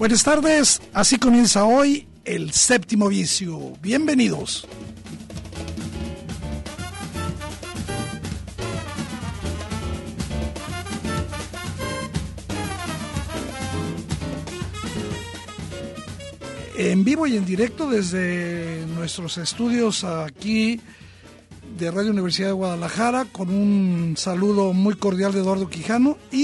Buenas tardes, así comienza hoy el séptimo vicio. Bienvenidos. En vivo y en directo desde nuestros estudios aquí de Radio Universidad de Guadalajara con un saludo muy cordial de Eduardo Quijano y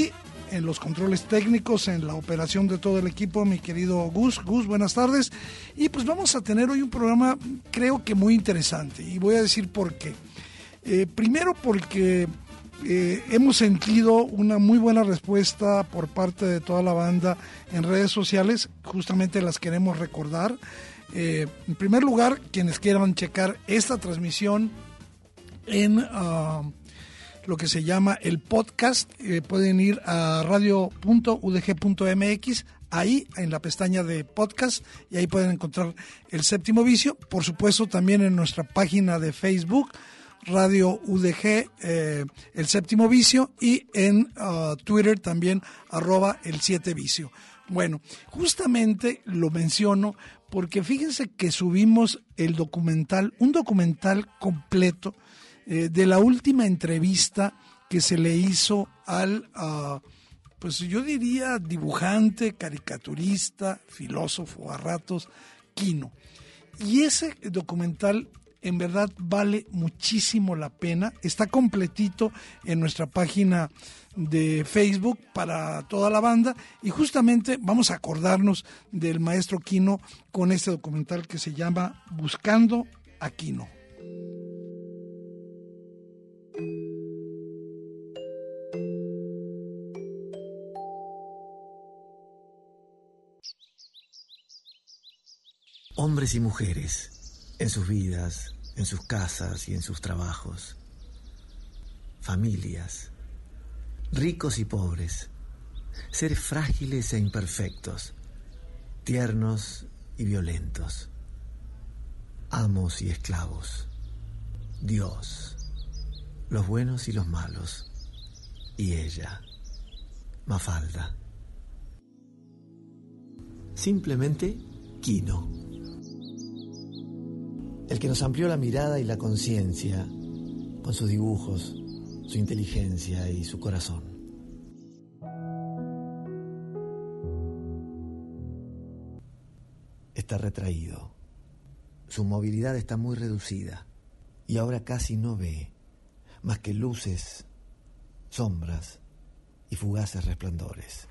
en los controles técnicos, en la operación de todo el equipo, mi querido Gus. Gus, buenas tardes. Y pues vamos a tener hoy un programa creo que muy interesante y voy a decir por qué. Eh, primero porque eh, hemos sentido una muy buena respuesta por parte de toda la banda en redes sociales, justamente las queremos recordar. Eh, en primer lugar, quienes quieran checar esta transmisión en... Ah, lo que se llama el podcast. Eh, pueden ir a radio.udg.mx, ahí en la pestaña de podcast, y ahí pueden encontrar el séptimo vicio. Por supuesto, también en nuestra página de Facebook. Radio UDG, eh, el séptimo vicio, y en uh, Twitter también, arroba el siete vicio. Bueno, justamente lo menciono porque fíjense que subimos el documental, un documental completo eh, de la última entrevista que se le hizo al, ah, pues yo diría, dibujante, caricaturista, filósofo a ratos, Quino. Y ese documental en verdad vale muchísimo la pena. Está completito en nuestra página de Facebook para toda la banda y justamente vamos a acordarnos del maestro Quino con este documental que se llama Buscando a Quino. Hombres y mujeres, en sus vidas, en sus casas y en sus trabajos. Familias, ricos y pobres, seres frágiles e imperfectos, tiernos y violentos, amos y esclavos, Dios, los buenos y los malos, y ella, Mafalda. Simplemente Quino el que nos amplió la mirada y la conciencia con sus dibujos, su inteligencia y su corazón. Está retraído, su movilidad está muy reducida y ahora casi no ve más que luces, sombras y fugaces resplandores.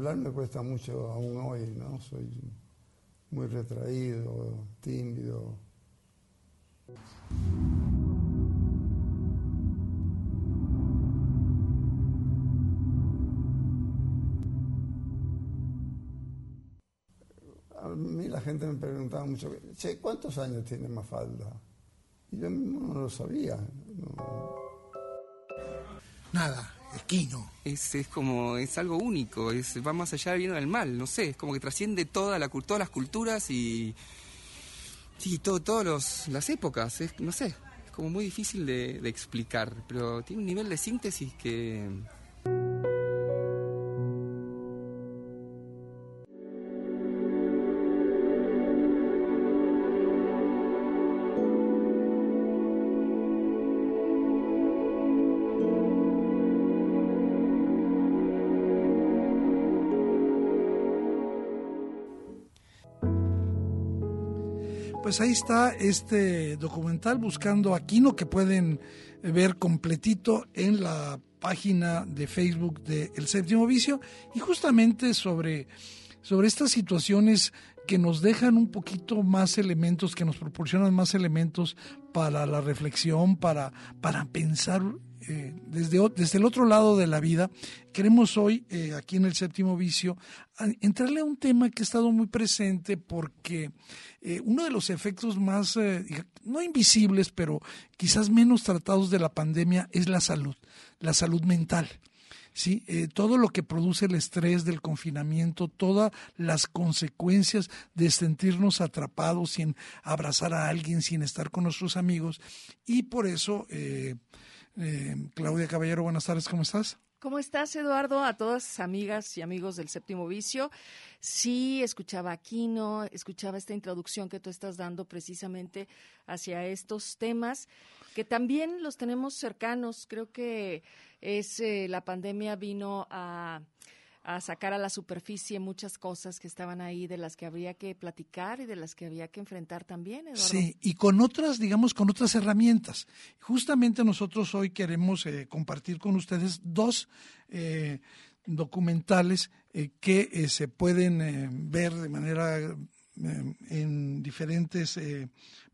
Hablar me cuesta mucho aún hoy, ¿no? Soy muy retraído, tímido. A mí la gente me preguntaba mucho, che, ¿cuántos años tiene Mafalda? Y yo no lo sabía. Nada, Esquino. Es, es como, es algo único, es, va más allá del bien o del mal, no sé, es como que trasciende toda la, todas las culturas y. Sí, todo, todas las épocas, es, no sé, es como muy difícil de, de explicar, pero tiene un nivel de síntesis que. Pues ahí está este documental Buscando Aquino que pueden ver completito en la página de Facebook de El Séptimo Vicio. Y justamente sobre, sobre estas situaciones que nos dejan un poquito más elementos, que nos proporcionan más elementos para la reflexión, para, para pensar eh, desde, desde el otro lado de la vida, queremos hoy, eh, aquí en el séptimo vicio, entrarle a un tema que ha estado muy presente porque eh, uno de los efectos más, no invisibles, pero quizás menos tratados de la pandemia es la salud, la salud mental. ¿sí? todo lo que produce el estrés del confinamiento, todas las consecuencias de sentirnos atrapados sin abrazar a alguien, sin estar con nuestros amigos. Y por eso eh, Claudia Caballero, buenas tardes, ¿cómo estás? ¿Cómo estás, Eduardo? A todas amigas y amigos del séptimo vicio. Sí, escuchaba Aquino, escuchaba esta introducción que tú estás dando precisamente hacia estos temas que también los tenemos cercanos. Creo que es eh, la pandemia vino a a sacar a la superficie muchas cosas que estaban ahí, de las que habría que platicar y de las que había que enfrentar también. Sí, y con otras, digamos, con otras herramientas. Justamente nosotros hoy queremos eh, compartir con ustedes dos eh, documentales eh, que se pueden ver de manera en diferentes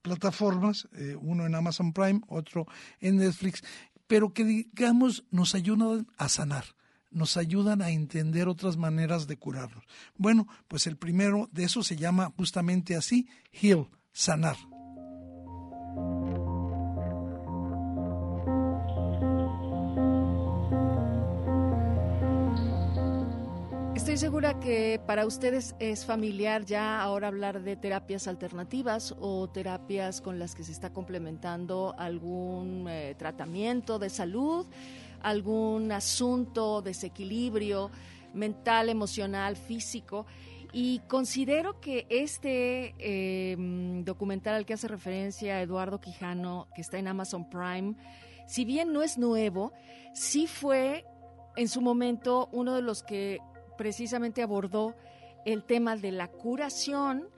plataformas, uno en Amazon Prime, otro en Netflix, pero que digamos nos ayudan a sanar nos ayudan a entender otras maneras de curarnos. Bueno, pues el primero de eso se llama justamente así, heal, sanar. Estoy segura que para ustedes es familiar ya ahora hablar de terapias alternativas o terapias con las que se está complementando algún eh, tratamiento de salud algún asunto, desequilibrio mental, emocional, físico. Y considero que este em, documental al que hace referencia Eduardo Quijano, que está en Amazon Prime, si bien no es nuevo, sí fue en su momento uno de los que precisamente abordó el tema de la curación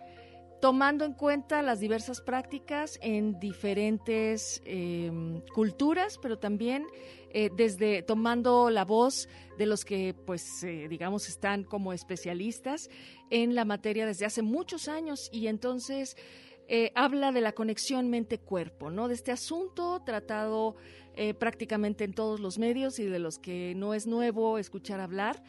tomando en cuenta las diversas prácticas en diferentes em, culturas, pero también eh, desde tomando la voz de los que, pues, eh, digamos, están como especialistas en la materia desde hace muchos años y entonces eh, habla de la conexión mente-cuerpo, ¿no? De este asunto tratado prácticamente en todos los medios y de los que no es nuevo escuchar hablar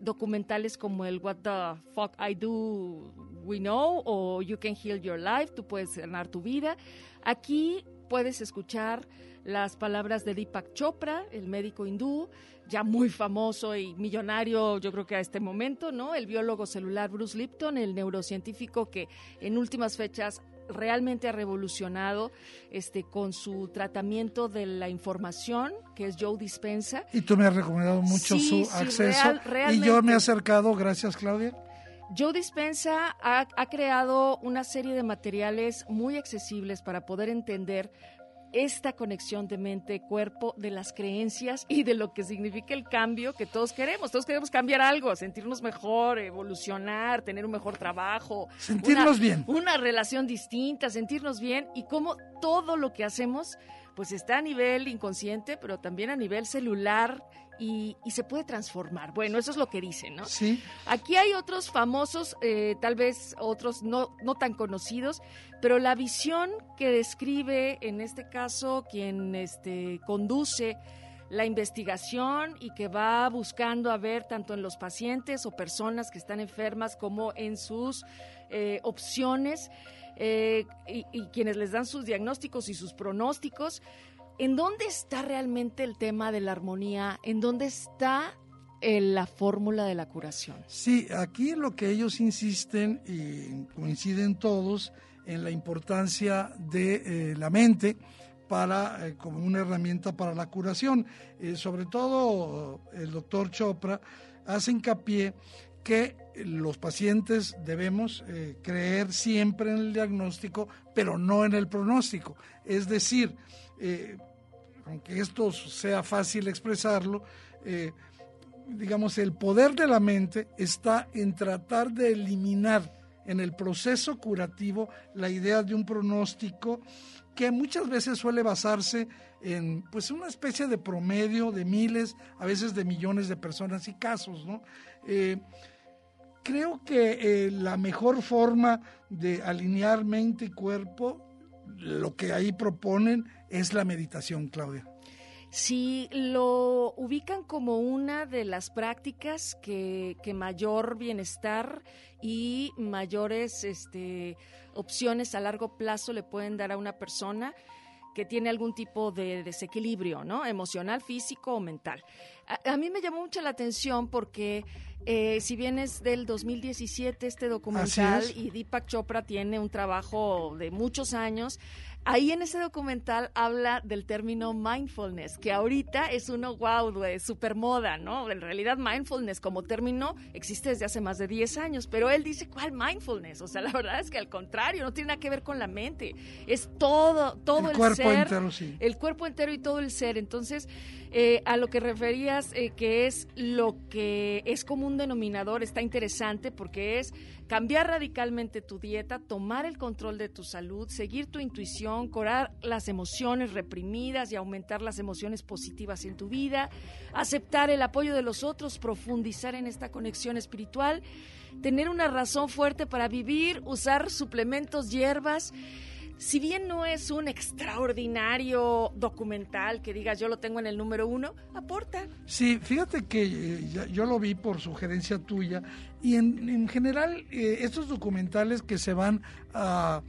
documentales como el What the Fuck I Do We Know o You Can Heal Your Life, tú puedes sanar tu vida. Aquí puedes escuchar las palabras de Deepak Chopra, el médico hindú, ya muy famoso y millonario, yo creo que a este momento, ¿no? El biólogo celular Bruce Lipton, el neurocientífico que en últimas fechas realmente ha revolucionado este con su tratamiento de la información, que es Joe Dispensa. Y tú me has recomendado mucho su acceso y yo me he acercado, gracias Claudia. Joe Dispensa ha, ha, creado una serie de materiales muy accesibles para poder entender esta conexión de mente-cuerpo, de las creencias y de lo que significa el cambio que todos queremos. Todos queremos cambiar algo, sentirnos mejor, evolucionar, tener un mejor trabajo. Sentirnos bien. Una relación distinta, sentirnos bien y cómo todo lo que hacemos pues está a nivel inconsciente, pero también a nivel celular y, se puede transformar. Bueno, eso es lo que dicen, ¿no? Sí. Aquí hay otros famosos, eh, tal vez otros no, no tan conocidos, pero la visión que describe, en este caso, quien este, conduce la investigación y que va buscando a ver tanto en los pacientes o personas que están enfermas como en sus eh, opciones eh, y, y, quienes les dan sus diagnósticos y sus pronósticos, ¿en dónde está realmente el tema de la armonía? ¿En dónde está eh, la fórmula de la curación? Sí, aquí lo que ellos insisten y coinciden todos en la importancia de eh, la mente para eh, como una herramienta para la curación. sobre todo el doctor Chopra hace hincapié que los pacientes debemos creer siempre en el diagnóstico, pero no en el pronóstico. Es decir, aunque esto sea fácil expresarlo, eh, digamos, el poder de la mente está en tratar de eliminar en el proceso curativo la idea de un pronóstico que muchas veces suele basarse en pues una especie de promedio de miles, a veces de millones de personas y casos, ¿no? Eh, creo que eh, la mejor forma de alinear mente y cuerpo, lo que ahí proponen, es la meditación, Claudia. Si lo ubican como una de las prácticas que, que mayor bienestar y mayores este, opciones a largo plazo le pueden dar a una persona que tiene algún tipo de desequilibrio, ¿no? Emocional, físico o mental. A, mí me llamó mucho la atención porque eh, si bien es del 2017 este documental y Deepak Chopra tiene un trabajo de muchos años, Ahí en ese documental habla del término mindfulness, que ahorita es uno wow, de super moda, ¿no? En realidad mindfulness como término existe desde hace más de 10 años, pero él dice, ¿cuál mindfulness? O sea, la verdad es que al contrario, no tiene nada que ver con la mente, es todo, todo el, el cuerpo ser, entero, sí. el cuerpo entero y todo el ser. Entonces, eh, a lo que referías, eh, que es lo que es como un denominador, está interesante porque es cambiar radicalmente tu dieta, tomar el control de tu salud, seguir tu intuición, curar las emociones reprimidas y aumentar las emociones positivas en tu vida, aceptar el apoyo de los otros, profundizar en esta conexión espiritual, tener una razón fuerte para vivir, usar suplementos, hierbas si bien no es un extraordinario documental que digas yo lo tengo en el número uno, aporta. Sí, fíjate que eh, yo lo vi por sugerencia tuya y en, general eh, estos documentales que se van a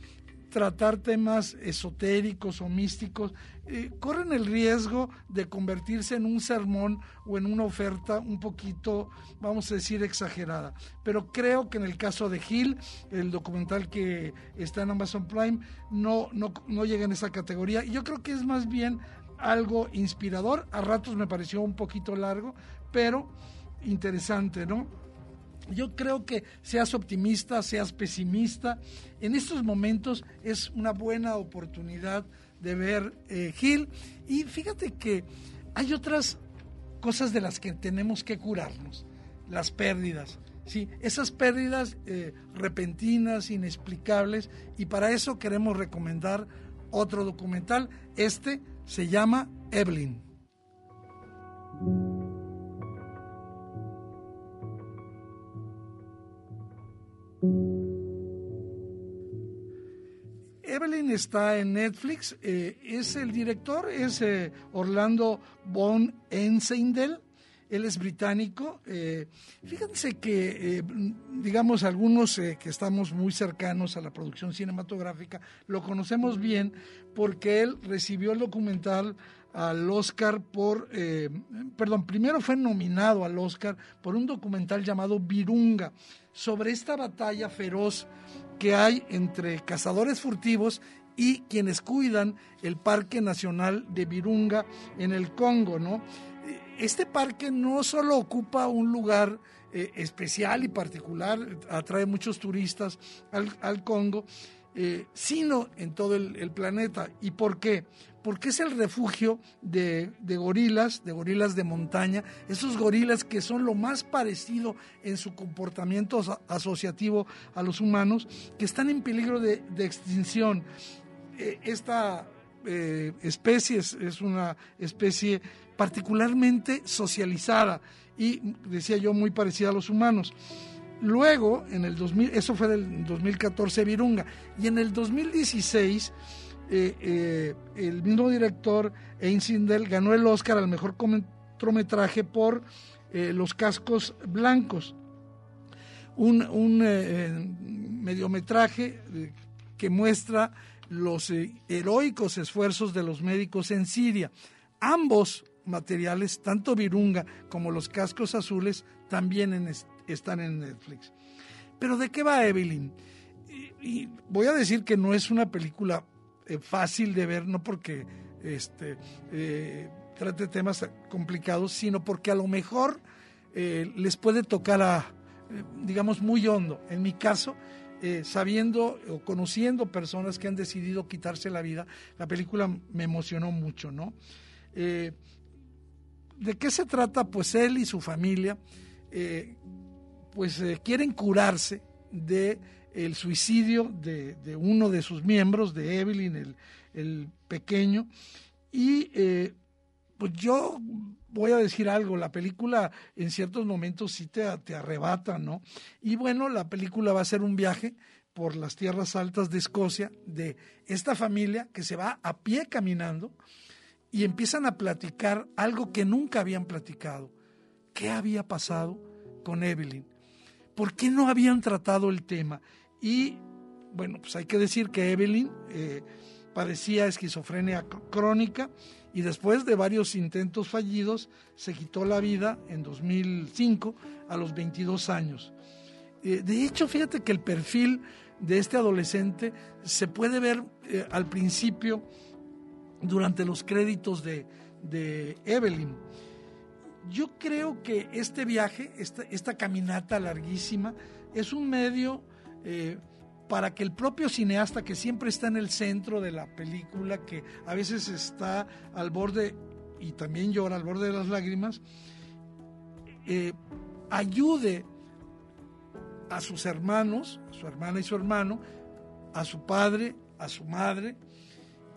tratar temas esotéricos o místicos, eh, corren el riesgo de convertirse en un sermón o en una oferta un poquito, vamos a decir, exagerada. Pero creo que en el caso de Gil, el documental que está en Amazon Prime, no, no, no llega en esa categoría. Y yo creo que es más bien algo inspirador. A ratos me pareció un poquito largo, pero interesante, ¿no? Yo creo que seas optimista, seas pesimista, en estos momentos es una buena oportunidad de ver eh, Gil. Y fíjate que hay otras cosas de las que tenemos que curarnos, las pérdidas. Sí, esas pérdidas eh, repentinas, inexplicables, y para eso queremos recomendar otro documental. Este se llama Evelyn. Evelyn está en Netflix. Eh, es el director, es eh, Orlando Von Enseindel. Él es británico. Eh, fíjense que, digamos, algunos que estamos muy cercanos a la producción cinematográfica lo conocemos bien porque él recibió el documental al Oscar por, perdón, primero fue nominado al Oscar por un documental llamado Virunga, sobre esta batalla feroz que hay entre cazadores furtivos y quienes cuidan el Parque Nacional de Virunga en el Congo, ¿no? Este parque no solo ocupa un lugar eh, especial y particular, atrae muchos turistas al, Congo, eh, sino en todo el, planeta. ¿Y por qué? Porque es el refugio de, gorilas, de gorilas de montaña, esos gorilas que son lo más parecido en su comportamiento asociativo a los humanos, que están en peligro de, extinción. E, esta eh, especie es, una especie particularmente socializada y, decía yo, muy parecida a los humanos. Luego, en el 2000, eso fue del 2014 Virunga, y en el 2016 eh, eh, el mismo director Einsindel ganó el Oscar al mejor cortometraje por eh, Los Cascos Blancos, un, mediometraje que muestra los heroicos esfuerzos de los médicos en Siria. Ambos materiales, tanto Virunga como los cascos azules, también están en Netflix. Pero ¿de qué va Evelyn? y, voy a decir que no es una película eh, fácil de ver, no porque este, eh, trate temas complicados, sino porque a lo mejor eh, les puede tocar a, digamos, muy hondo. En mi caso, sabiendo o conociendo personas que han decidido quitarse la vida, la película me emocionó mucho, ¿no? ¿De qué se trata? Pues él y su familia, pues quieren curarse de el suicidio de, uno de sus miembros, de Evelyn, el, pequeño. Y eh, pues yo voy a decir algo, la película en ciertos momentos sí te, te arrebata, ¿no? Y bueno, la película va a ser un viaje por las tierras altas de Escocia de esta familia que se va a pie caminando y empiezan a platicar algo que nunca habían platicado. ¿Qué había pasado con Evelyn? ¿Por qué no habían tratado el tema? Y bueno, pues hay que decir que Evelyn eh, padecía esquizofrenia crónica y después de varios intentos fallidos se quitó la vida en 2005 a los 22 años. Eh, de hecho, fíjate que el perfil de este adolescente se puede ver eh, al principio durante los créditos de, Evelyn. Yo creo que este viaje, esta, caminata larguísima, es un medio eh, para que el propio cineasta, que siempre está en el centro de la película, que a veces está al borde y también llora al borde de las lágrimas, eh, ayude a sus hermanos, a su hermana y su hermano, a su padre, a su madre,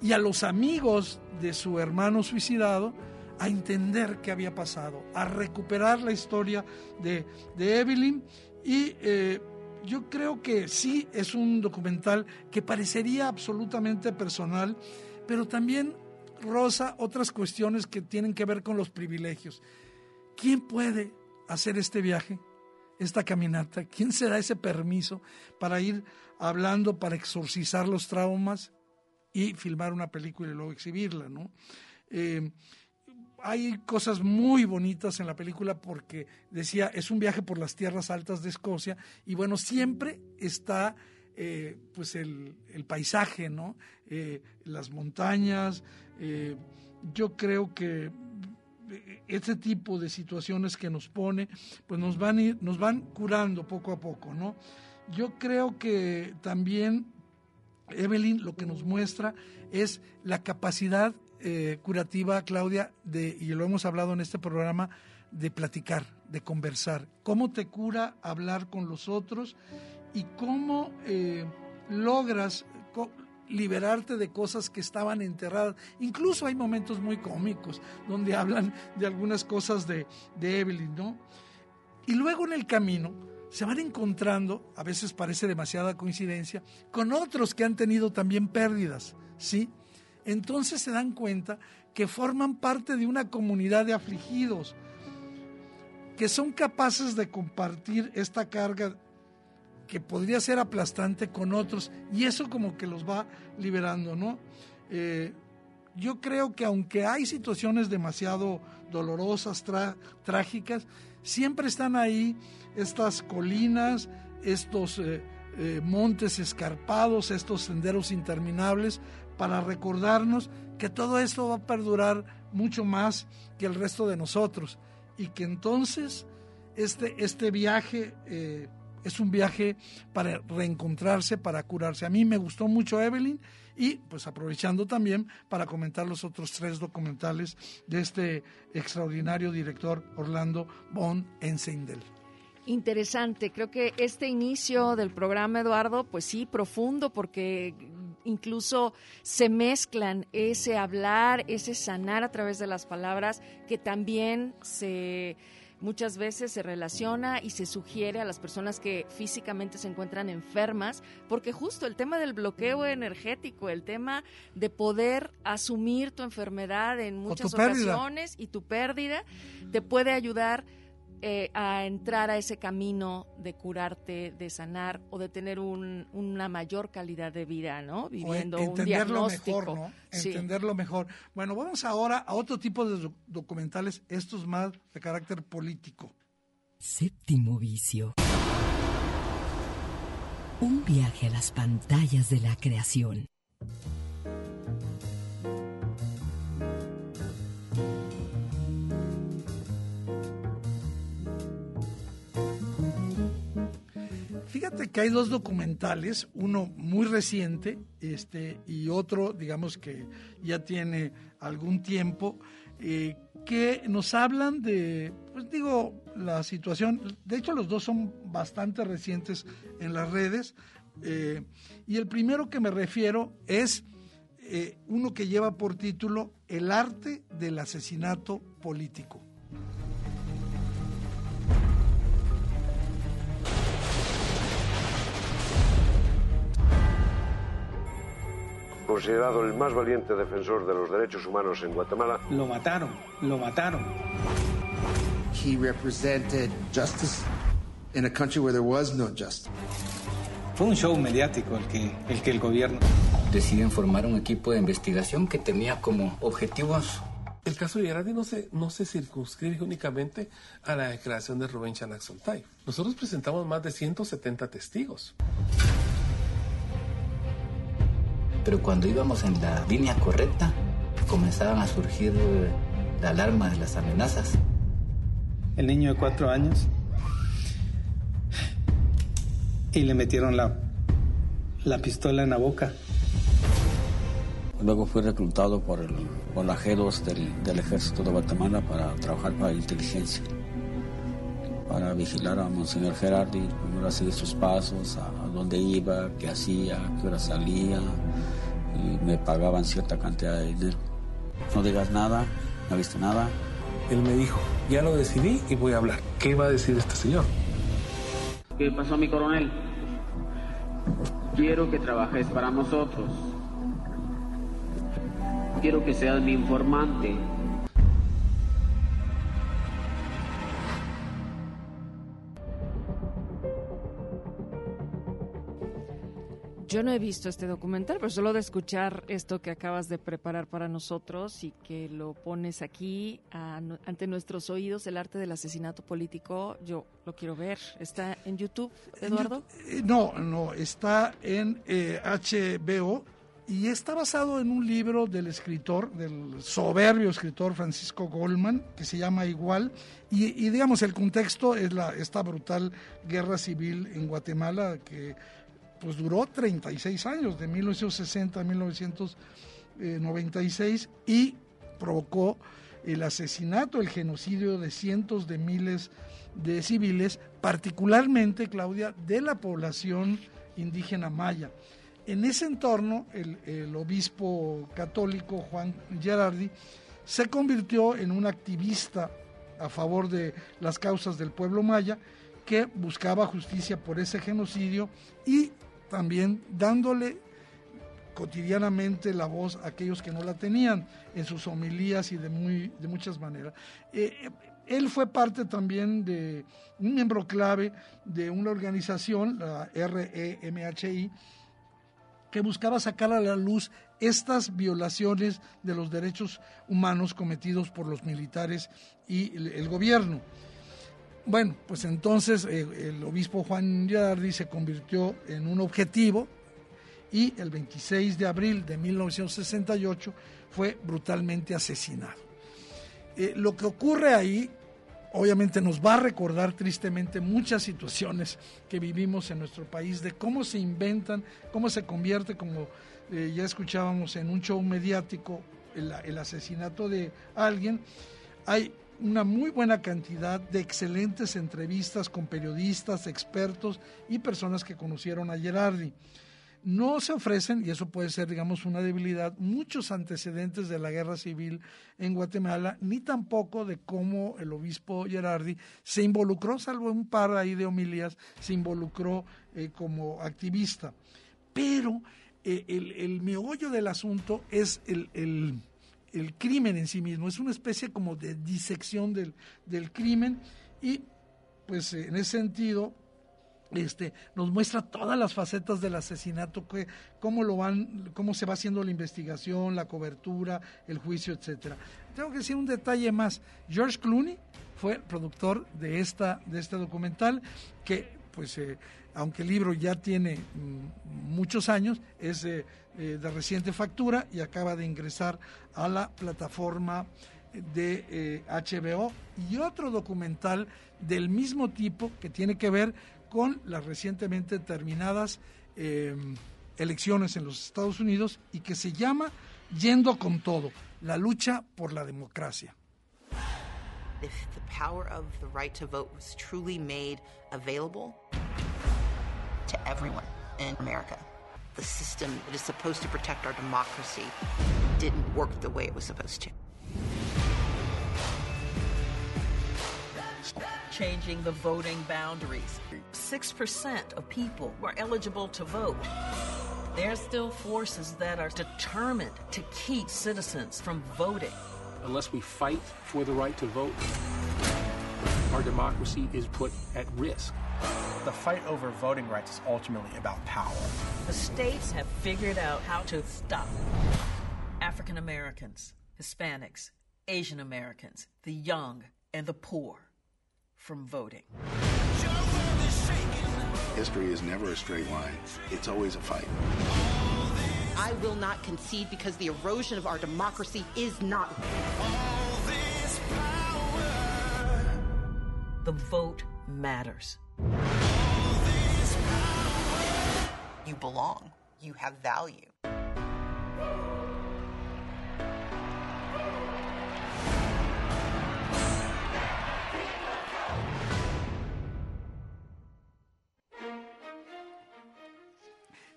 y a los amigos de su hermano suicidado a entender qué había pasado, a recuperar la historia de, Evelyn y eh, yo creo que sí es un documental que parecería absolutamente personal, pero también rosa otras cuestiones que tienen que ver con los privilegios. ¿Quién puede hacer este viaje, esta caminata? ¿Quién se da ese permiso para ir hablando, para exorcizar los traumas? y filmar una película y luego exhibirla, ¿no? Eh, hay cosas muy bonitas en la película porque decía, es un viaje por las tierras altas de Escocia y bueno, siempre está eh, pues el, paisaje, ¿no? Eh, las montañas, yo creo que este tipo de situaciones que nos pone, pues nos van, nos van curando poco a poco, ¿no? Yo creo que también Evelyn lo que nos muestra es la capacidad eh, curativa, Claudia, y lo hemos hablado en este programa, de platicar, de conversar. Cómo te cura hablar con los otros y cómo eh, logras liberarte de cosas que estaban enterradas. Incluso hay momentos muy cómicos donde hablan de algunas cosas de, de Evelyn, ¿no? Y luego en el camino, se van encontrando, a veces parece demasiada coincidencia, con otros que han tenido también pérdidas, ¿sí? Entonces se dan cuenta que forman parte de una comunidad de afligidos, que son capaces de compartir esta carga que podría ser aplastante con otros, y eso como que los va liberando, ¿no? Eh, yo creo que aunque hay situaciones demasiado dolorosas, trágicas, siempre están ahí estas colinas, estos eh, eh, montes escarpados, estos senderos interminables, para recordarnos que todo esto va a perdurar mucho más que el resto de nosotros y que entonces este, este viaje eh, es un viaje para reencontrarse, para curarse. A mí me gustó mucho Evelyn y pues aprovechando también para comentar los otros tres documentales de este extraordinario director Orlando Von Enseindel. Interesante, creo que este inicio del programa, Eduardo, pues sí, profundo, porque incluso se mezclan ese hablar, ese sanar a través de las palabras, que también se muchas veces se relaciona y se sugiere a las personas que físicamente se encuentran enfermas, porque justo el tema del bloqueo energético, el tema de poder asumir tu enfermedad en muchas ocasiones y tu pérdida, te puede ayudar eh, a entrar a ese camino de curarte, de sanar o de tener una mayor calidad de vida, ¿no? Viviendo un diagnóstico. Mejor, ¿no? Entenderlo mejor. Bueno, vamos ahora a otro tipo de documentales, estos más de carácter político. Séptimo vicio. Un viaje a las pantallas de la creación. Fíjate que hay dos documentales, uno muy reciente este, y otro, digamos que ya tiene algún tiempo, eh, que nos hablan de, pues digo, la situación, de hecho los dos son bastante recientes en las redes, Eh, y el primero que me refiero es eh, uno que lleva por título El arte del asesinato político. Considerado el más valiente defensor de los derechos humanos en Guatemala. Lo mataron, lo mataron. He represented justice in a country where there was no justice. Fue un show mediático el que el, que el gobierno deciden formar un equipo de investigación que tenía como objetivos el caso de Gerardi no se, no se circunscribe únicamente a la declaración de Rubén Chanak Soltay. Nosotros presentamos más de 170 testigos. Pero cuando íbamos en la línea correcta, comenzaban a surgir la alarma de las amenazas. El niño de cuatro años y le metieron la, la pistola en la boca. Luego fui reclutado por, el, por la G2 del, del, Ejército de Guatemala para trabajar para inteligencia, para vigilar a Monseñor Gerardi, para seguir sus pasos, a, a dónde iba, qué hacía, qué hora salía, y me pagaban cierta cantidad de dinero. No digas nada, no viste nada. Él me dijo, ya lo decidí y voy a hablar. ¿Qué va a decir este señor? ¿Qué pasó, mi coronel? Quiero que trabajes para nosotros. Quiero que seas mi informante. Yo no he visto este documental, pero solo de escuchar esto que acabas de preparar para nosotros y que lo pones aquí a, ante nuestros oídos, el arte del asesinato político, yo lo quiero ver. ¿Está en YouTube, Eduardo? No, no, está en eh, HBO y está basado en un libro del escritor, del soberbio escritor Francisco Goldman, que se llama Igual, y, y digamos el contexto es la, esta brutal guerra civil en Guatemala que pues duró 36 años, de 1960 a 1996, y provocó el asesinato, el genocidio de cientos de miles de civiles, particularmente, Claudia, de la población indígena maya. En ese entorno, el, el, obispo católico Juan Gerardi se convirtió en un activista a favor de las causas del pueblo maya que buscaba justicia por ese genocidio y también dándole cotidianamente la voz a aquellos que no la tenían en sus homilías y de, muy, de muchas maneras. Eh, él fue parte también de un miembro clave de una organización, la REMHI, que buscaba sacar a la luz estas violaciones de los derechos humanos cometidos por los militares y el gobierno. Bueno, pues entonces eh, el obispo Juan Yardi se convirtió en un objetivo y el 26 de abril de 1968 fue brutalmente asesinado. Eh, lo que ocurre ahí obviamente nos va a recordar tristemente muchas situaciones que vivimos en nuestro país, de cómo se inventan, cómo se convierte, como eh, ya escuchábamos en un show mediático, el, el asesinato de alguien. Hay una muy buena cantidad de excelentes entrevistas con periodistas, expertos y personas que conocieron a Gerardi. No se ofrecen, y eso puede ser, digamos, una debilidad, muchos antecedentes de la guerra civil en Guatemala, ni tampoco de cómo el obispo Gerardi se involucró, salvo un par ahí de homilías, se involucró eh, como activista. Pero eh, el, el, meollo del asunto es el, el el crimen en sí mismo, es una especie como de disección del, del crimen y pues en ese sentido este, nos muestra todas las facetas del asesinato, que, cómo lo van, cómo se va haciendo la investigación, la cobertura, el juicio, etcétera. Tengo que decir un detalle más. George Clooney fue productor de esta, de este documental, que pues eh, aunque el libro ya tiene mm, muchos años, es eh, eh, de reciente factura y acaba de ingresar a la plataforma de HBO y otro documental del mismo tipo que tiene que ver con las recientemente terminadas elecciones en los Estados Unidos y que se llama Yendo con todo, la lucha por la democracia. if the power of the right to vote was truly made available to everyone, in America. The system that is supposed to protect our democracy didn't work the way it was supposed to. Changing the voting boundaries. 6% of people were eligible to vote. There are still forces that are determined to keep citizens from voting. Unless we fight for the right to vote, our democracy is put at risk. The fight over voting rights is ultimately about power. The states have figured out how to stop African Americans, Hispanics, Asian Americans, the young, and the poor from voting. History is never a straight line, it's always a fight. I will not concede because the erosion of our democracy is not. The vote matters. You belong. You have value.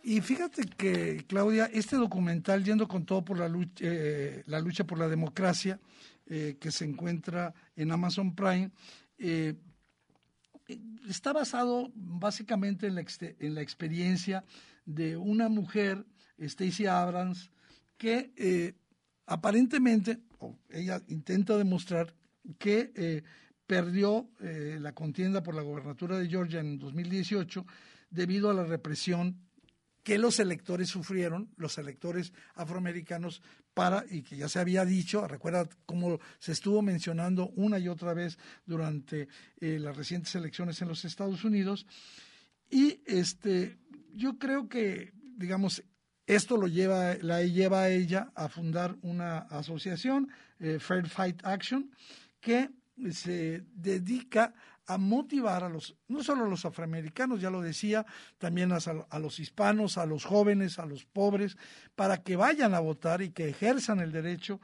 Y fíjate que, Claudia, este documental, Yendo con todo por la lucha, eh, la lucha por la democracia, eh, que se encuentra en Amazon Prime, eh, está basado básicamente en la, en la, experiencia de una mujer, Stacey Abrams, que aparentemente, ella intenta demostrar que perdió la contienda por la gobernatura de Georgia en 2018 debido a la represión que los electores sufrieron, los electores afroamericanos, para, y que ya se había dicho, recuerda cómo se estuvo mencionando una y otra vez durante eh, las recientes elecciones en los Estados Unidos, y este, yo creo que, digamos, esto lo lleva, la lleva a ella a fundar una asociación, eh, Fair Fight Action, que se dedica a motivar a los, no solo a los afroamericanos, ya lo decía, también a, los hispanos, a los jóvenes, a los pobres, para que vayan a votar y que ejerzan el derecho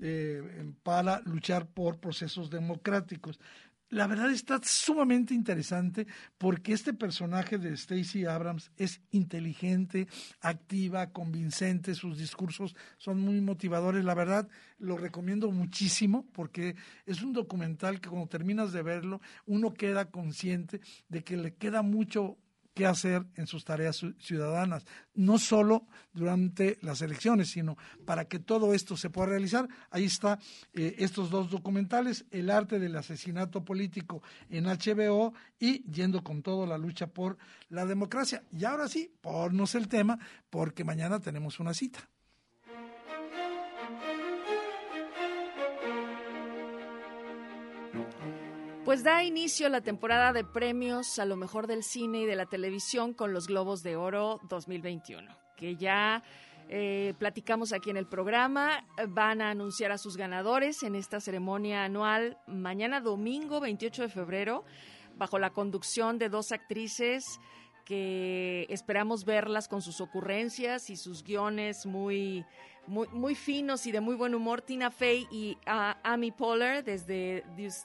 eh, para luchar por procesos democráticos la verdad está sumamente interesante porque este personaje de Stacey Abrams es inteligente, activa, convincente, sus discursos son muy motivadores. La verdad, lo recomiendo muchísimo porque es un documental que cuando terminas de verlo, uno queda consciente de que le queda mucho qué hacer en sus tareas ciudadanas, no solo durante las elecciones, sino para que todo esto se pueda realizar. Ahí está eh, estos dos documentales, El arte del asesinato político en HBO y Yendo con todo la lucha por la democracia. Y ahora sí, pornos el tema, porque mañana tenemos una cita. Pues da inicio la temporada de premios a lo mejor del cine y de la televisión con los Globos de Oro 2021, que ya eh, platicamos aquí en el programa. Van a anunciar a sus ganadores en esta ceremonia anual mañana domingo 28 de febrero, bajo la conducción de dos actrices que esperamos verlas con sus ocurrencias y sus guiones muy muy, muy finos y de muy buen humor. Tina Fey y uh, Amy Poehler desde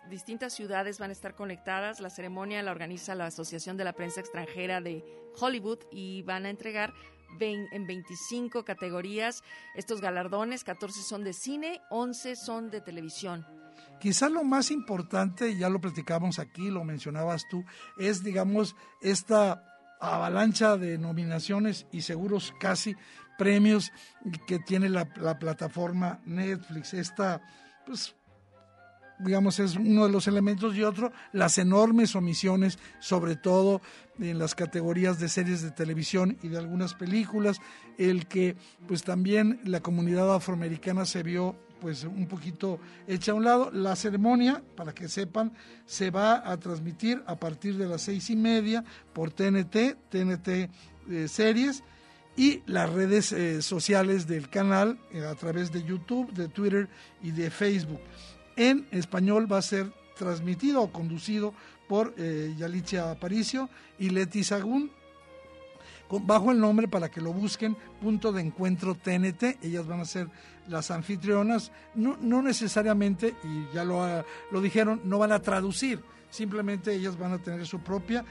distintas ciudades van a estar conectadas. La ceremonia la organiza la Asociación de la Prensa Extranjera de Hollywood y van a entregar en 25 categorías estos galardones. 14 son de cine, 11 son de televisión. Quizás lo más importante, ya lo platicamos aquí, lo mencionabas tú, es, digamos, esta avalancha de nominaciones y seguros casi premios que tiene la, plataforma Netflix. Esta, pues, digamos, es uno de los elementos y otro, las enormes omisiones, sobre todo en las categorías de series de televisión y de algunas películas, el que pues también la comunidad afroamericana se vio pues un poquito hecha a un lado. La ceremonia, para que sepan, se va a transmitir a partir de las seis y media por TNT, TNT eh, Series y las redes eh, sociales del canal eh, a través de YouTube, de Twitter y de Facebook. En español va a ser transmitido o conducido por eh, Aparicio y Leti Sagún, bajo el nombre para que lo busquen, Punto de Encuentro TNT. Ellas van a ser las anfitrionas, no, no necesariamente, y ya lo, lo dijeron, no van a traducir, simplemente ellas van a tener su propia.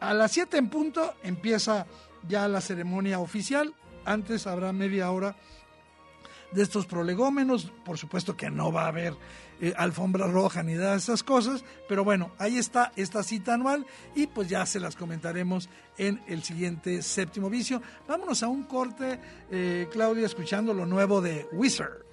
A las 7 en punto empieza ya la ceremonia oficial. Antes habrá media hora de estos prolegómenos. Por supuesto que no va a haber eh, alfombra roja ni nada de esas cosas, pero bueno, ahí está esta cita anual y pues ya se las comentaremos en el siguiente séptimo vicio. Vámonos a un corte, eh, Claudia, escuchando lo nuevo de Wizard.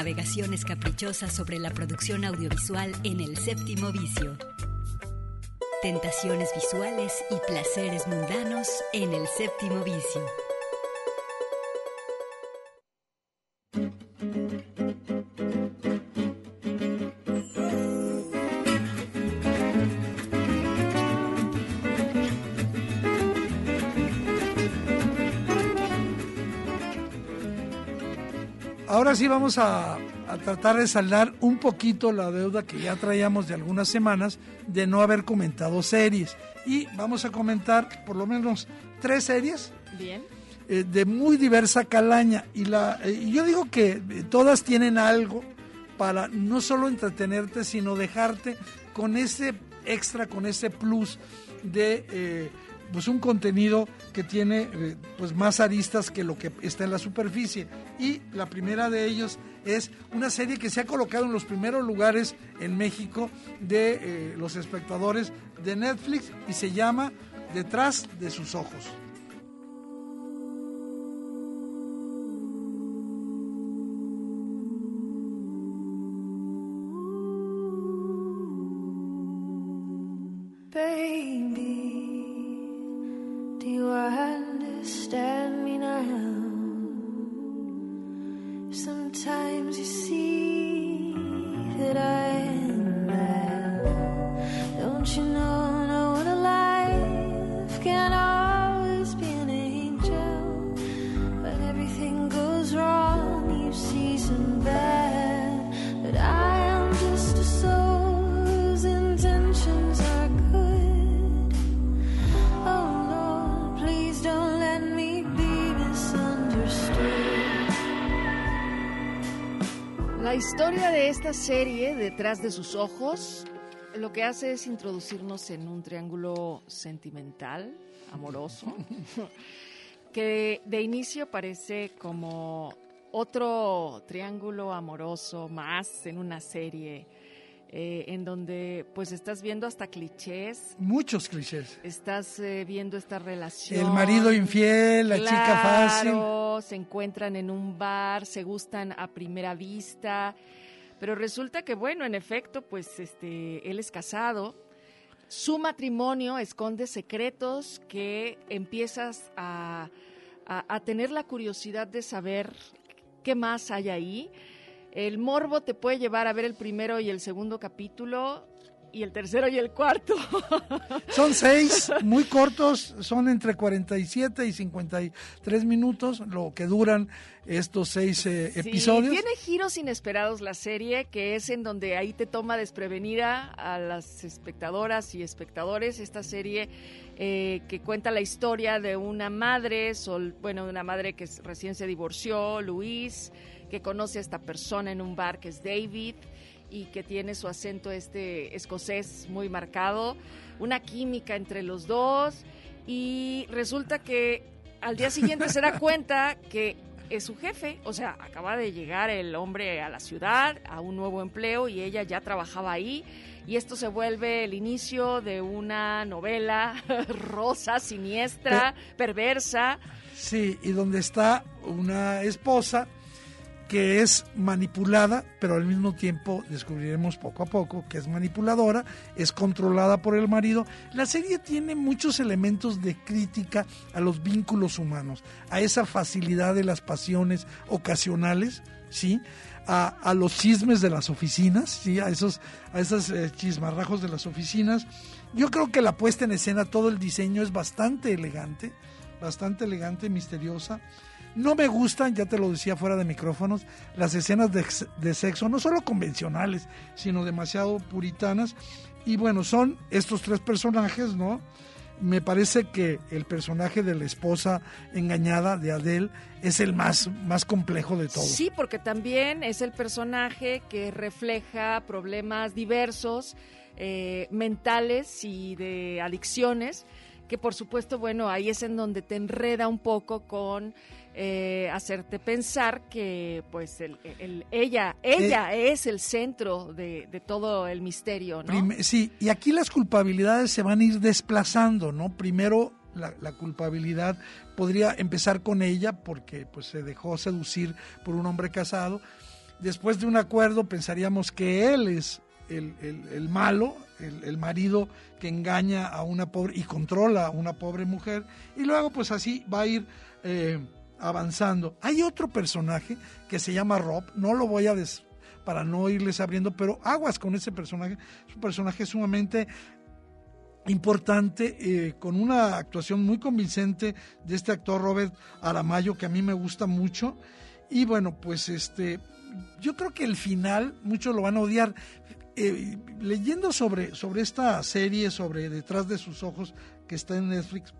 Navegaciones caprichosas sobre la producción audiovisual en el séptimo vicio. Tentaciones visuales y placeres mundanos en el séptimo vicio. Ahora sí vamos a, a tratar de saldar un poquito la deuda que ya traíamos de algunas semanas de no haber comentado series. Y vamos a comentar por lo menos tres series Bien. eh, de muy diversa calaña. Y la, eh, y yo digo que todas tienen algo para no solo entretenerte, sino dejarte con ese extra, con ese plus de eh, pues un contenido que tiene eh, pues más aristas que lo que está en la superficie. Y la primera de ellos es una serie que se ha colocado en los primeros lugares en México de eh, los espectadores de Netflix y se llama Detrás de sus ojos. Understand me now? Sometimes you see historia de esta serie, detrás de sus ojos, lo que hace es introducirnos en un triángulo sentimental, amoroso, que de inicio parece como otro triángulo amoroso más en una serie, eh, en donde pues estás viendo hasta clichés, Muchos clichés. estás eh, viendo esta relación. El marido infiel, la chica fácil. Se encuentran en un bar, se gustan a primera vista, pero resulta que, bueno, en efecto, pues este, él es casado. Su matrimonio esconde secretos que empiezas a, a- a tener la curiosidad de saber qué más hay ahí. El morbo te puede llevar a ver el primero y el segundo capítulo y el tercero y el cuarto. Son seis, muy cortos, son entre 47 y 53 minutos, lo que duran estos seis eh, Sí, episodios. tiene giros inesperados la serie, que es en donde ahí te toma desprevenida a las espectadoras y espectadores. Esta serie eh, que cuenta la historia de una madre, sol- bueno, de una madre que recién se divorció, Luis, que conoce a esta persona en un bar que es David y que tiene su acento este escocés muy marcado, una química entre los dos y resulta que al día siguiente se da cuenta que es su jefe, o sea, acaba de llegar el hombre a la ciudad, a un nuevo empleo y ella ya trabajaba ahí y esto se vuelve el inicio de una novela rosa, siniestra, perversa. Sí, y donde está una esposa que es manipulada, pero al mismo tiempo descubriremos poco a poco que es manipuladora, es controlada por el marido. La serie tiene muchos elementos de crítica a los vínculos humanos, a esa facilidad de las pasiones ocasionales, ¿sí? a, los chismes de las oficinas, ¿sí? a esos, a esos eh, chismarrajos de las oficinas. Yo creo que la puesta en escena, todo el diseño es bastante elegante, bastante elegante, misteriosa. No me gustan, ya te lo decía fuera de micrófonos, las escenas de, sexo, no solo convencionales, sino demasiado puritanas. Y bueno, son estos tres personajes, ¿no? me parece que el personaje de la esposa engañada de Adele es el más, más complejo de todos. Sí, porque también es el personaje que refleja problemas diversos, eh, mentales y de adicciones, que por supuesto, bueno, ahí es en donde te enreda un poco con eh, hacerte pensar que pues el, el- ella, ella es el centro de, de todo el misterio, ¿no? Sí, y aquí las culpabilidades se van a ir desplazando, ¿no? Primero la, la culpabilidad podría empezar con ella porque pues se dejó seducir por un hombre casado. Después de un acuerdo pensaríamos que él es el, el- el malo, el, el marido que engaña a una pobre y controla a una pobre mujer. Y luego pues así va a ir eh, avanzando. Hay otro personaje que se llama Rob, no lo voy a des para no irles abriendo, pero aguas con ese personaje. Es un personaje sumamente importante, eh, con una actuación muy convincente de este actor Robert Aramayo, que a mí me gusta mucho. Y bueno, pues este, yo creo que el final, muchos lo van a odiar. Eh, leyendo sobre, sobre esta serie, sobre Detrás de sus ojos, que está en Netflix,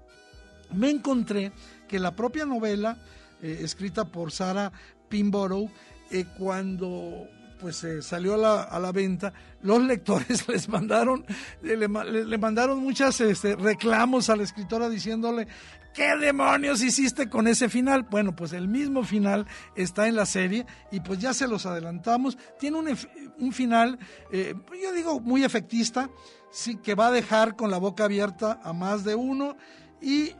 me encontré que la propia novela, eh, escrita por Sarah Pinborough, eh, cuando pues eh, salió a la, a la venta, los lectores les mandaron, le, le- mandaron muchas este, reclamos a la escritora diciéndole, ¿qué demonios hiciste con ese final? Bueno, pues el mismo final está en la serie y pues ya se los adelantamos. Tiene un, un final, yo digo, muy efectista, sí, que va a dejar con la boca abierta a más de uno y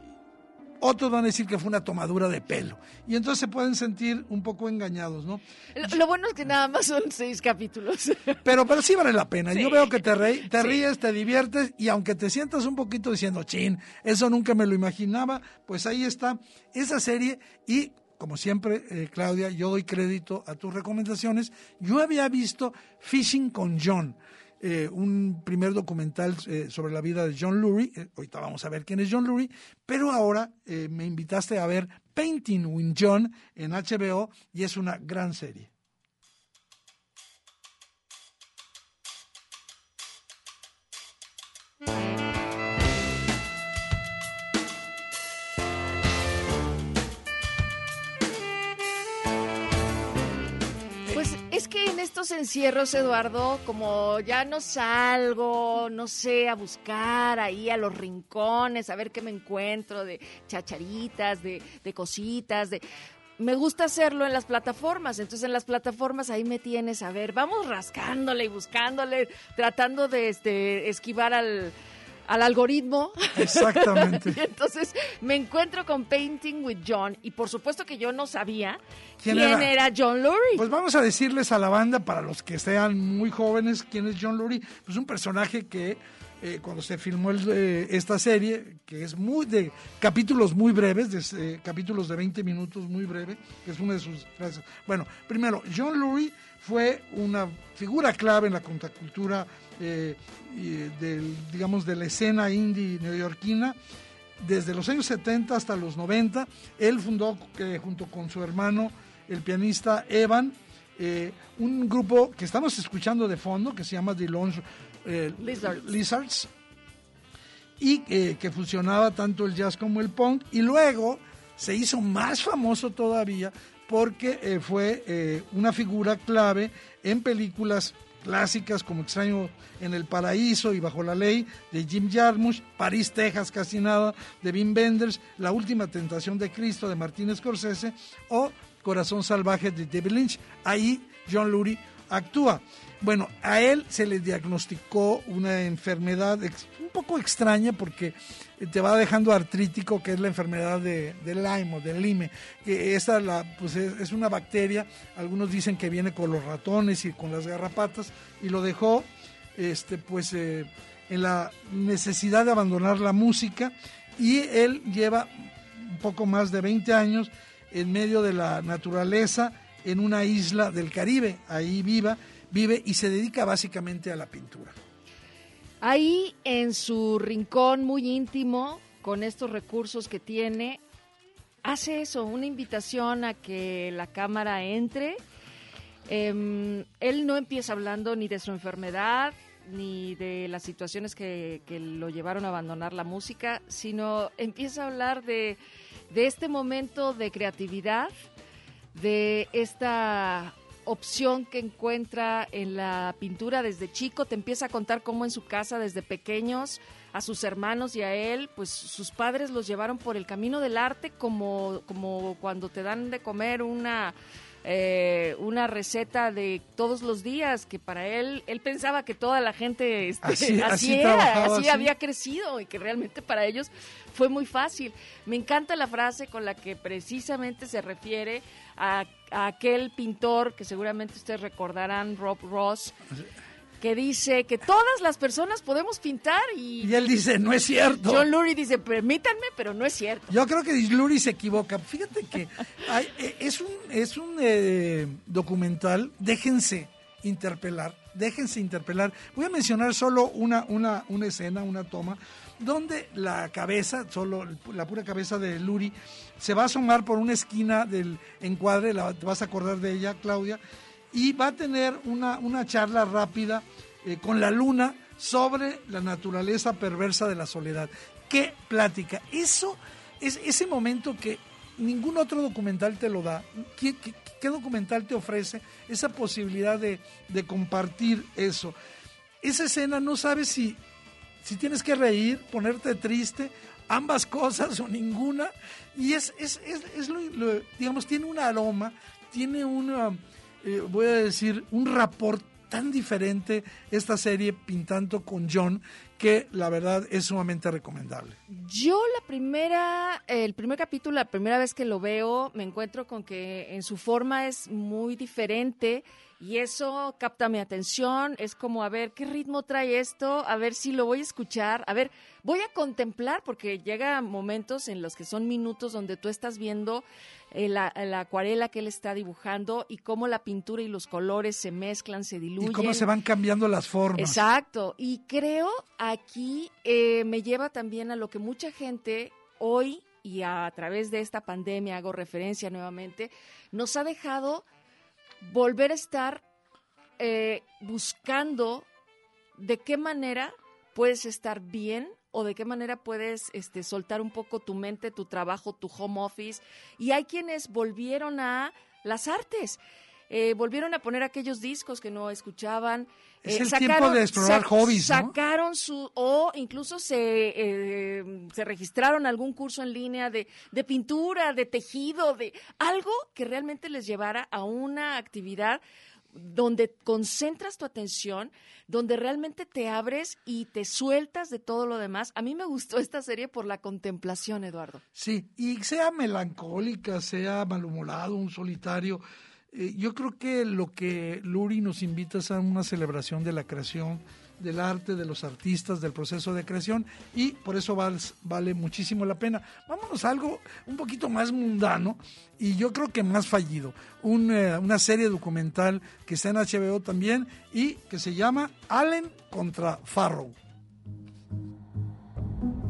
otros van a decir que fue una tomadura de pelo. Y entonces se pueden sentir un poco engañados, ¿no? Lo, lo bueno es que nada más son seis capítulos. Pero, pero sí vale la pena. Yo veo que te, re- te Sí. ríes, te diviertes y aunque te sientas un poquito diciendo, chin, eso nunca me lo imaginaba, pues ahí está esa serie y... Como siempre, eh, Claudia, yo doy crédito a tus recomendaciones. Yo había visto Fishing con John, eh, un primer documental eh, sobre la vida de John Lurie. Eh, ahorita vamos a ver quién es John Lurie, pero ahora eh, me invitaste a ver Painting with John en HBO y es una gran serie. Estos encierros, Eduardo, como ya no salgo, no sé, a buscar ahí a los rincones, a ver qué me encuentro de chacharitas, de, de cositas, de... Me gusta hacerlo en las plataformas, entonces en las plataformas ahí me tienes, a ver, vamos rascándole y buscándole, tratando de este, esquivar al, al algoritmo. Exactamente. y entonces me encuentro con Painting with John y por supuesto que yo no sabía quién, era? John Lurie. Pues vamos a decirles a la banda, para los que sean muy jóvenes, quién es John Lurie. Pues un personaje que eh, cuando se filmó el, eh, esta serie, que es muy de capítulos muy breves, de, eh, capítulos de 20 minutos muy breve, que es una de sus frases. Bueno, primero, John Lurie fue una figura clave en la contracultura eh, y, del, digamos, de la escena indie neoyorquina desde los años 70 hasta los 90. Él fundó, eh, junto con su hermano, el pianista Evan, eh, un grupo que estamos escuchando de fondo, que se llama The Lounge eh, Lizards. Lizards, y eh, que fusionaba tanto el jazz como el punk. Y luego se hizo más famoso todavía porque eh, fue eh, una figura clave en películas clásicas como Extraño en el Paraíso y Bajo la Ley de Jim Jarmusch, París, Texas, casi nada de Wim Wenders, La Última Tentación de Cristo de Martin Scorsese o Corazón Salvaje de David Lynch. Ahí John Lurie actúa. Bueno, a él se le diagnosticó una enfermedad un poco extraña porque te va dejando artrítico, que es la enfermedad de, de Lyme o Lyme. Que esta la, pues es, es una bacteria, algunos dicen que viene con los ratones y con las garrapatas, y lo dejó este, pues, eh, en la necesidad de abandonar la música, y él lleva un poco más de 20 años en medio de la naturaleza, en una isla del Caribe, ahí viva, vive y se dedica básicamente a la pintura. Ahí en su rincón muy íntimo, con estos recursos que tiene, hace eso, una invitación a que la cámara entre. Em, él no empieza hablando ni de su enfermedad, ni de las situaciones que, lo llevaron a abandonar la música, sino empieza a hablar de este momento de creatividad, de esta opción que encuentra en la pintura desde chico, te empieza a contar cómo en su casa desde pequeños a sus hermanos y a él, pues sus padres los llevaron por el camino del arte como, como cuando te dan de comer una eh, una receta de todos los días que para él él pensaba que toda la gente este, así, así, era, así, había crecido y que realmente para ellos fue muy fácil. Me encanta la frase con la que precisamente se refiere a, a aquel pintor que seguramente ustedes recordarán, Rob Ross que dice que todas las personas podemos pintar y... Y él dice, no es cierto. John Lurie dice, permítanme, pero no es cierto. Yo creo que Lurie se equivoca. Fíjate que hay, eh, es un, es un eh, documental, déjense interpelar, déjense interpelar. Voy a mencionar solo una, una, una escena, una toma, donde la cabeza, solo la pura cabeza de Lurie, se va a asomar por una esquina del encuadre, la, te vas a acordar de ella, Claudia, y va a tener una, una charla rápida eh, con la luna sobre la naturaleza perversa de la soledad. ¿Qué plática? Eso es ese momento que ningún otro documental te lo da. ¿Qué, qué, documental te ofrece esa posibilidad de, de, compartir eso? Esa escena no sabes si, si tienes que reír, ponerte triste, ambas cosas o ninguna. Y es, es, es, es lo, lo, digamos, tiene un aroma, tiene una eh, voy a decir, un rapport tan diferente esta serie pintando con John que la verdad es sumamente recomendable. Yo la primera, el primer capítulo, la primera vez que lo veo, me encuentro con que en su forma es muy diferente y eso capta mi atención, es como a ver qué ritmo trae esto, a ver si lo voy a escuchar, a ver, voy a contemplar porque llega momentos en los que son minutos donde tú estás viendo eh, la, la, acuarela que él está dibujando y cómo la pintura y los colores se mezclan, se diluyen. Y cómo se van cambiando las formas. Exacto, y creo aquí eh, me lleva también a lo que mucha gente hoy y a través de esta pandemia, hago referencia nuevamente, nos ha dejado volver a estar eh, buscando de qué manera puedes estar bien o de qué manera puedes este, soltar un poco tu mente, tu trabajo, tu home office. Y hay quienes volvieron a las artes. Eh, volvieron a poner aquellos discos que no escuchaban. Es eh, el sacaron, tiempo de explorar hobbies, ¿no? Sacaron su, o incluso se, eh, se registraron algún curso en línea de, de pintura, de tejido, de algo que realmente les llevara a una actividad donde concentras tu atención, donde realmente te abres y te sueltas de todo lo demás. A mí me gustó esta serie por la contemplación, Eduardo. Sí, y sea melancólica, sea malhumorado, un solitario, eh, yo creo que lo que Luri nos invita es a una celebración de la creación, del arte, de los artistas, del proceso de creación y por eso vale, vale muchísimo la pena. Vámonos a algo un poquito más mundano y yo creo que más fallido. Un, eh, una serie documental que está en HBO también y que se llama Allen contra Farrow.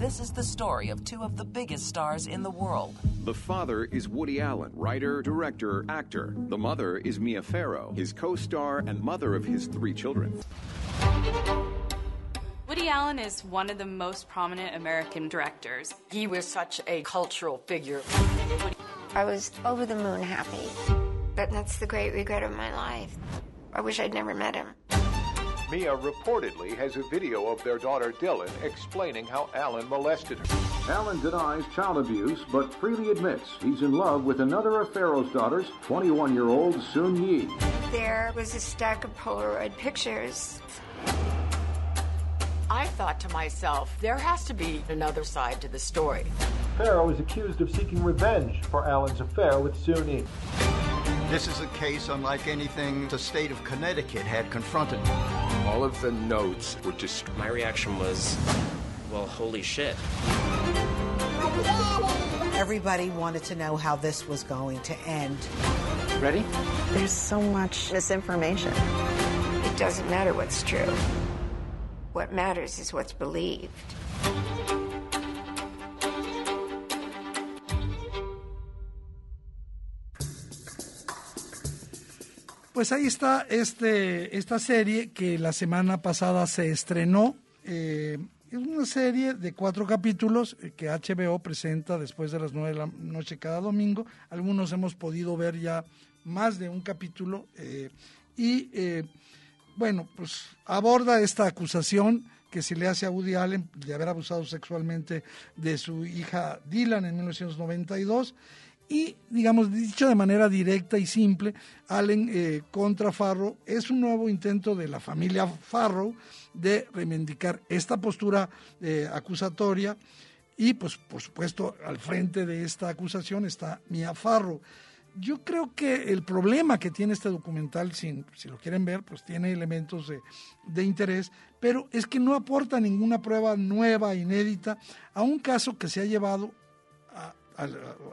This is the story of two of the biggest stars in the world. The father is Woody Allen, writer, director, actor. The mother is Mia Farrow, his co star and mother of his three children. Woody Allen is one of the most prominent American directors. He was such a cultural figure. I was over the moon happy, but that's the great regret of my life. I wish I'd never met him. Mia reportedly has a video of their daughter Dylan explaining how Allen molested her. Allen denies child abuse, but freely admits he's in love with another of Pharaoh's daughters, 21 year old Sun Yi. There was a stack of Polaroid pictures. I thought to myself, there has to be another side to the story. Pharaoh is accused of seeking revenge for Alan's affair with Sun Yi. This is a case unlike anything the state of Connecticut had confronted. All of the notes were just. My reaction was, well, holy shit. Everybody wanted to know how this was going to end. Ready? There's so much misinformation. It doesn't matter what's true. What matters is what's believed. Pues ahí está este, esta serie que la semana pasada se estrenó. Eh, es una serie de cuatro capítulos que HBO presenta después de las nueve de la noche cada domingo. Algunos hemos podido ver ya más de un capítulo. eh, y eh, bueno, pues aborda esta acusación que se le hace a Woody Allen de haber abusado sexualmente de su hija Dylan en 1992. Y, digamos, dicho de manera directa y simple, Allen eh, contra Farrow es un nuevo intento de la familia Farrow de reivindicar esta postura eh, acusatoria. Y, pues, por supuesto, al frente de esta acusación está Mia Farrow. Yo creo que el problema que tiene este documental, si, si lo quieren ver, pues tiene elementos de, interés, pero es que no aporta ninguna prueba nueva, inédita, a un caso que se ha llevado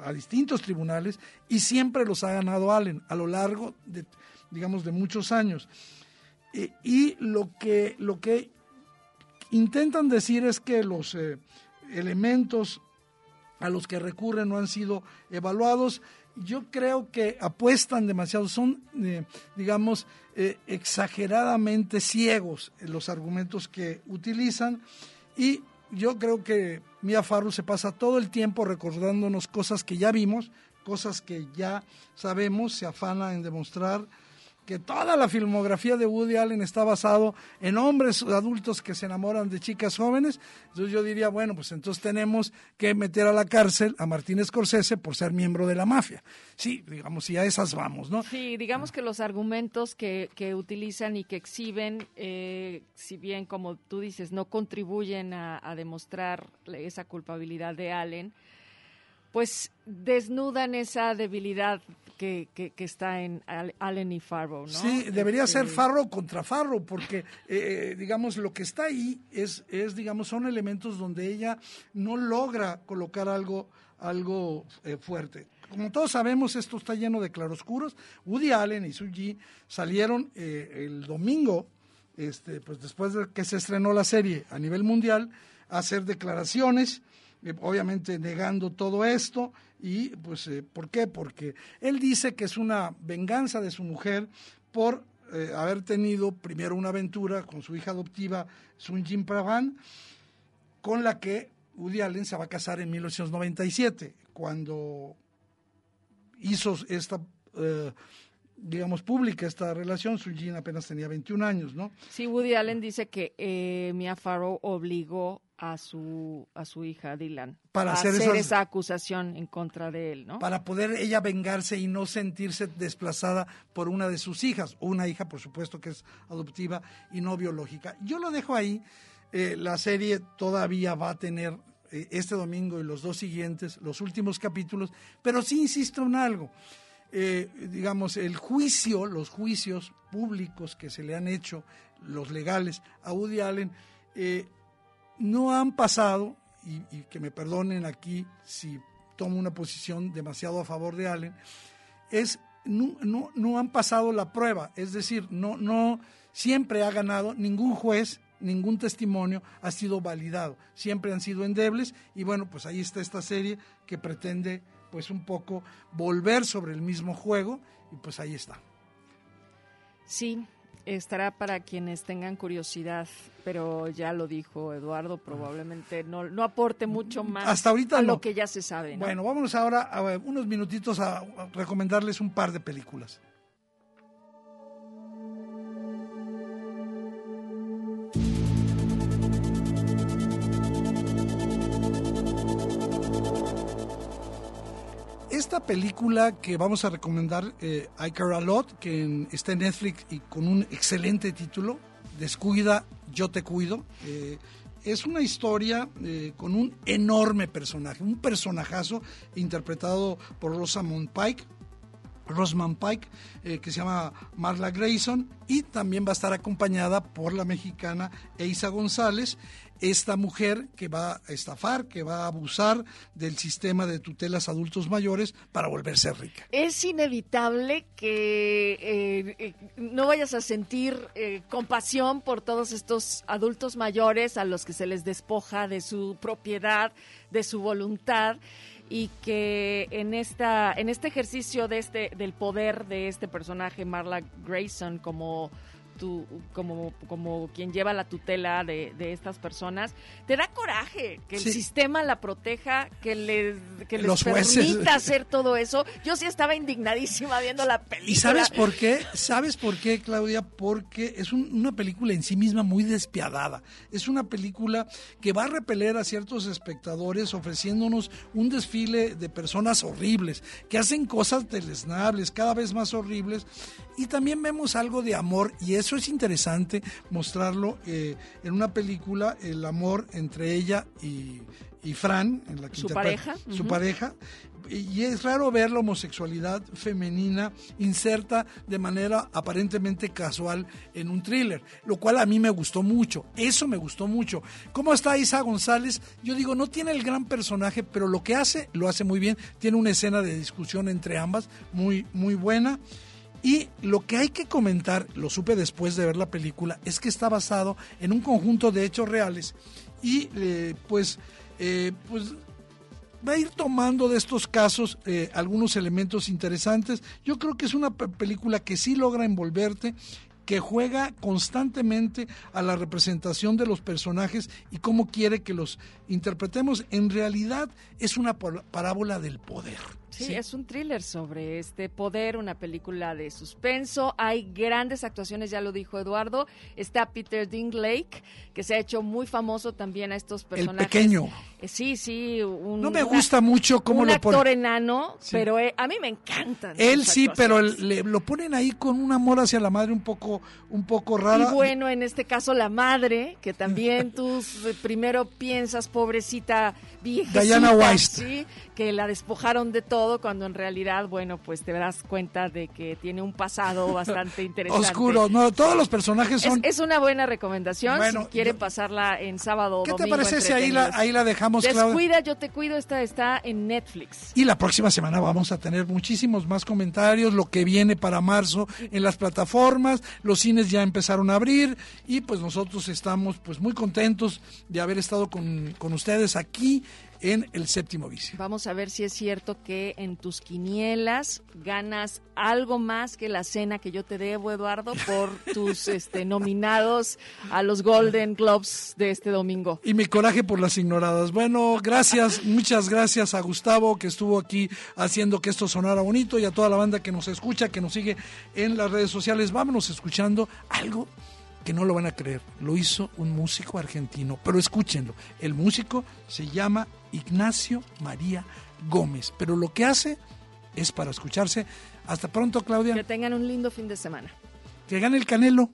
a distintos tribunales y siempre los ha ganado Allen a lo largo de, digamos, de muchos años. Eh, y lo que, lo que intentan decir es que los eh, elementos a los que recurren no han sido evaluados. Yo creo que apuestan demasiado, son, eh, digamos, eh, exageradamente ciegos los argumentos que utilizan. Y yo creo que Mia Farrow se pasa todo el tiempo recordándonos cosas que ya vimos, cosas que ya sabemos, se afana en demostrar que toda la filmografía de Woody Allen está basado en hombres adultos que se enamoran de chicas jóvenes. Entonces yo diría, bueno, pues entonces tenemos que meter a la cárcel a Martín Scorsese por ser miembro de la mafia. Sí, digamos, si a esas vamos, ¿no? Sí, digamos que los argumentos que, que utilizan y que exhiben, eh, si bien, como tú dices, no contribuyen a, a demostrar esa culpabilidad de Allen, pues desnudan esa debilidad que, que, que está en Al- Allen y Farrow, ¿no? Sí, debería Este, ser Farro contra Farro, porque, eh, digamos, lo que está ahí es, es, digamos, son elementos donde ella no logra colocar algo, algo eh, fuerte. Como todos sabemos, esto está lleno de claroscuros. Woody Allen y Suji salieron eh, el domingo, este, pues después de que se estrenó la serie a nivel mundial, a hacer declaraciones eh, obviamente negando todo esto y pues eh, ¿por qué? Porque él dice que es una venganza de su mujer por eh, haber tenido primero una aventura con su hija adoptiva Sun Jin Pravan con la que Woody Allen se va a casar en 1997 cuando hizo esta digamos pública esta relación Sun Jin apenas tenía 21 años ¿no? Sí, Woody Allen dice que eh, Mia Farrow obligó a su a su hija Dylan Para hacer hacer esas- esa acusación en contra de él, ¿no? para poder ella vengarse y no sentirse desplazada por una de sus hijas, una hija, por supuesto, que es adoptiva y no biológica. Yo lo dejo ahí. Eh, la serie todavía va a tener eh, este domingo y los dos siguientes, los últimos capítulos, pero sí insisto en algo. Eh, digamos, el juicio, los juicios públicos que se le han hecho, los legales, a Woody Allen, eh, no han pasado, y, y que me perdonen aquí si tomo una posición demasiado a favor de Allen, es no, no, no han pasado la prueba, es decir, no, no siempre ha ganado, ningún juez, ningún testimonio ha sido validado, siempre han sido endebles y bueno, pues ahí está esta serie que pretende pues un poco volver sobre el mismo juego y pues ahí está. Sí, estará para quienes tengan curiosidad, pero ya lo dijo Eduardo, probablemente no, no aporte mucho más Hasta ahorita a no. lo que ya se sabe. ¿no? Bueno, vámonos ahora a eh, unos minutitos a recomendarles un par de películas. Esta película que vamos a recomendar, eh, I Care a Lot, que está en Netflix y con un excelente título, Descuida, yo te cuido. eh, es una historia eh, con un enorme personaje, un personajazo interpretado por Rosamund Pike, Rosman Pike, que se llama Marla Grayson, y también va a estar acompañada por la mexicana Eisa González, esta mujer que va a estafar, que va a abusar del sistema de tutelas adultos mayores para volverse rica. Es inevitable que eh, eh, no vayas a sentir eh, compasión por todos estos adultos mayores a los que se les despoja de su propiedad, de su voluntad y que en esta en este ejercicio de este del poder de este personaje Marla Grayson como tu, como, como quien lleva la tutela de, de estas personas, te da coraje que el Sí. sistema la proteja, que les, que les permita hacer todo eso. Yo sí estaba indignadísima viendo la película. ¿Y sabes por qué? ¿Sabes por qué, Claudia? Porque es un- una película en sí misma muy despiadada. Es una película que va a repeler a ciertos espectadores ofreciéndonos un desfile de personas horribles, que hacen cosas deleznables, cada vez más horribles. Y también vemos algo de amor, y eso es interesante mostrarlo eh, en una película, el amor entre ella y, y Fran, en la que Su pareja, Su pareja. Y es raro ver la homosexualidad femenina inserta de manera aparentemente casual en un thriller, lo cual a mí me gustó mucho. Eso me gustó mucho. ¿Cómo está Isa González? Yo digo, no tiene el gran personaje, pero lo que hace, lo hace muy bien. Tiene una escena de discusión entre ambas muy, muy buena. Y lo que hay que comentar, lo supe después de ver la película, es que está basado en un conjunto de hechos reales y eh, pues, eh, pues va a ir tomando de estos casos eh, algunos elementos interesantes. Yo creo que es una pe- película que sí logra envolverte que juega constantemente a la representación de los personajes y cómo quiere que los interpretemos. En realidad es una parábola del poder. Sí, es un thriller sobre este poder, una película de suspenso. Hay grandes actuaciones, ya lo dijo Eduardo. Está Peter Dinklage, que se ha hecho muy famoso también a estos personajes. pequeño. Eh, sí, sí. Un, No me una- gusta mucho cómo un lo pone. actor enano, Sí. pero eh, a mí me encantan. Él sí, pero le- lo ponen ahí con un amor hacia la madre un poco, un poco rara. Y bueno, en este caso la madre, que también tú primero piensas, pobrecita viejecita, Diana Weiss. ¿sí? que la despojaron de todo, cuando en realidad, bueno, pues te das cuenta de que tiene un pasado bastante interesante. Oscuro, no, todos los personajes son. Es, es una buena recomendación Bueno, si quieren pasarla en sábado o ¿Qué te parece si ahí la, entretenidos. ahí la dejamos, Claudia? Descuida, yo te cuido, esta está en Netflix. Y la próxima semana vamos a tener muchísimos más comentarios, lo que viene para marzo en las plataformas, los cines ya empezaron a abrir y pues nosotros estamos pues muy contentos de haber estado con, con ustedes aquí en el séptimo vicio. Vamos a ver si es cierto que en tus quinielas ganas algo más que la cena que yo te debo, Eduardo, por tus este, nominados a los Golden Globes de este domingo. Y mi coraje por las ignoradas. Bueno, gracias, muchas gracias a Gustavo que estuvo aquí haciendo que esto sonara bonito y a toda la banda que nos escucha, que nos sigue en las redes sociales. Vámonos escuchando algo que no lo van a creer. Lo hizo un músico argentino, pero escúchenlo. El músico se llama Ignacio María Gómez, pero lo que hace es para escucharse. Hasta pronto, Claudia. Que tengan un lindo fin de semana. Que gane el Canelo.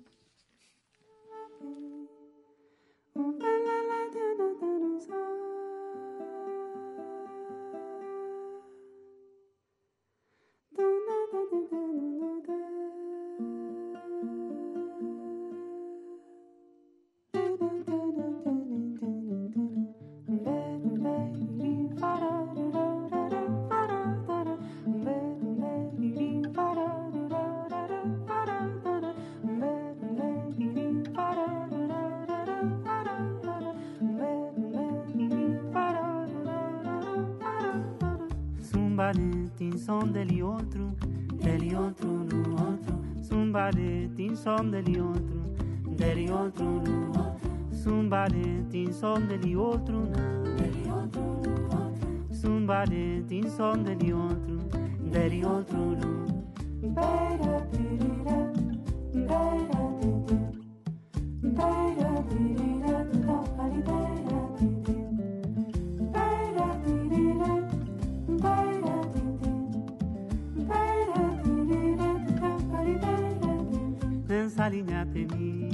Linha teni,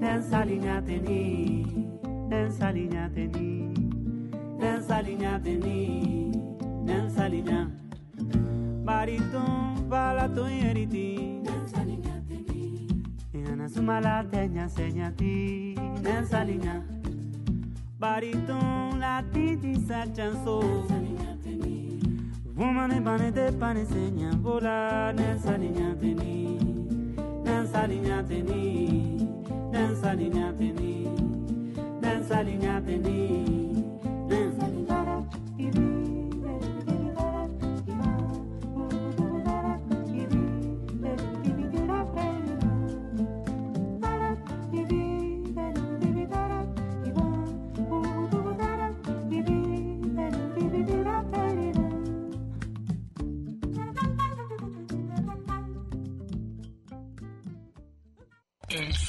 dança linha teni, dança linha. Baritum palato yeriti Ina sumala tenya senyati Nensalinya Baritum la titi sa chanso Woman bane de pane senya vola Nensalinya Dançarina teni, dançarina teni, dançarina teni.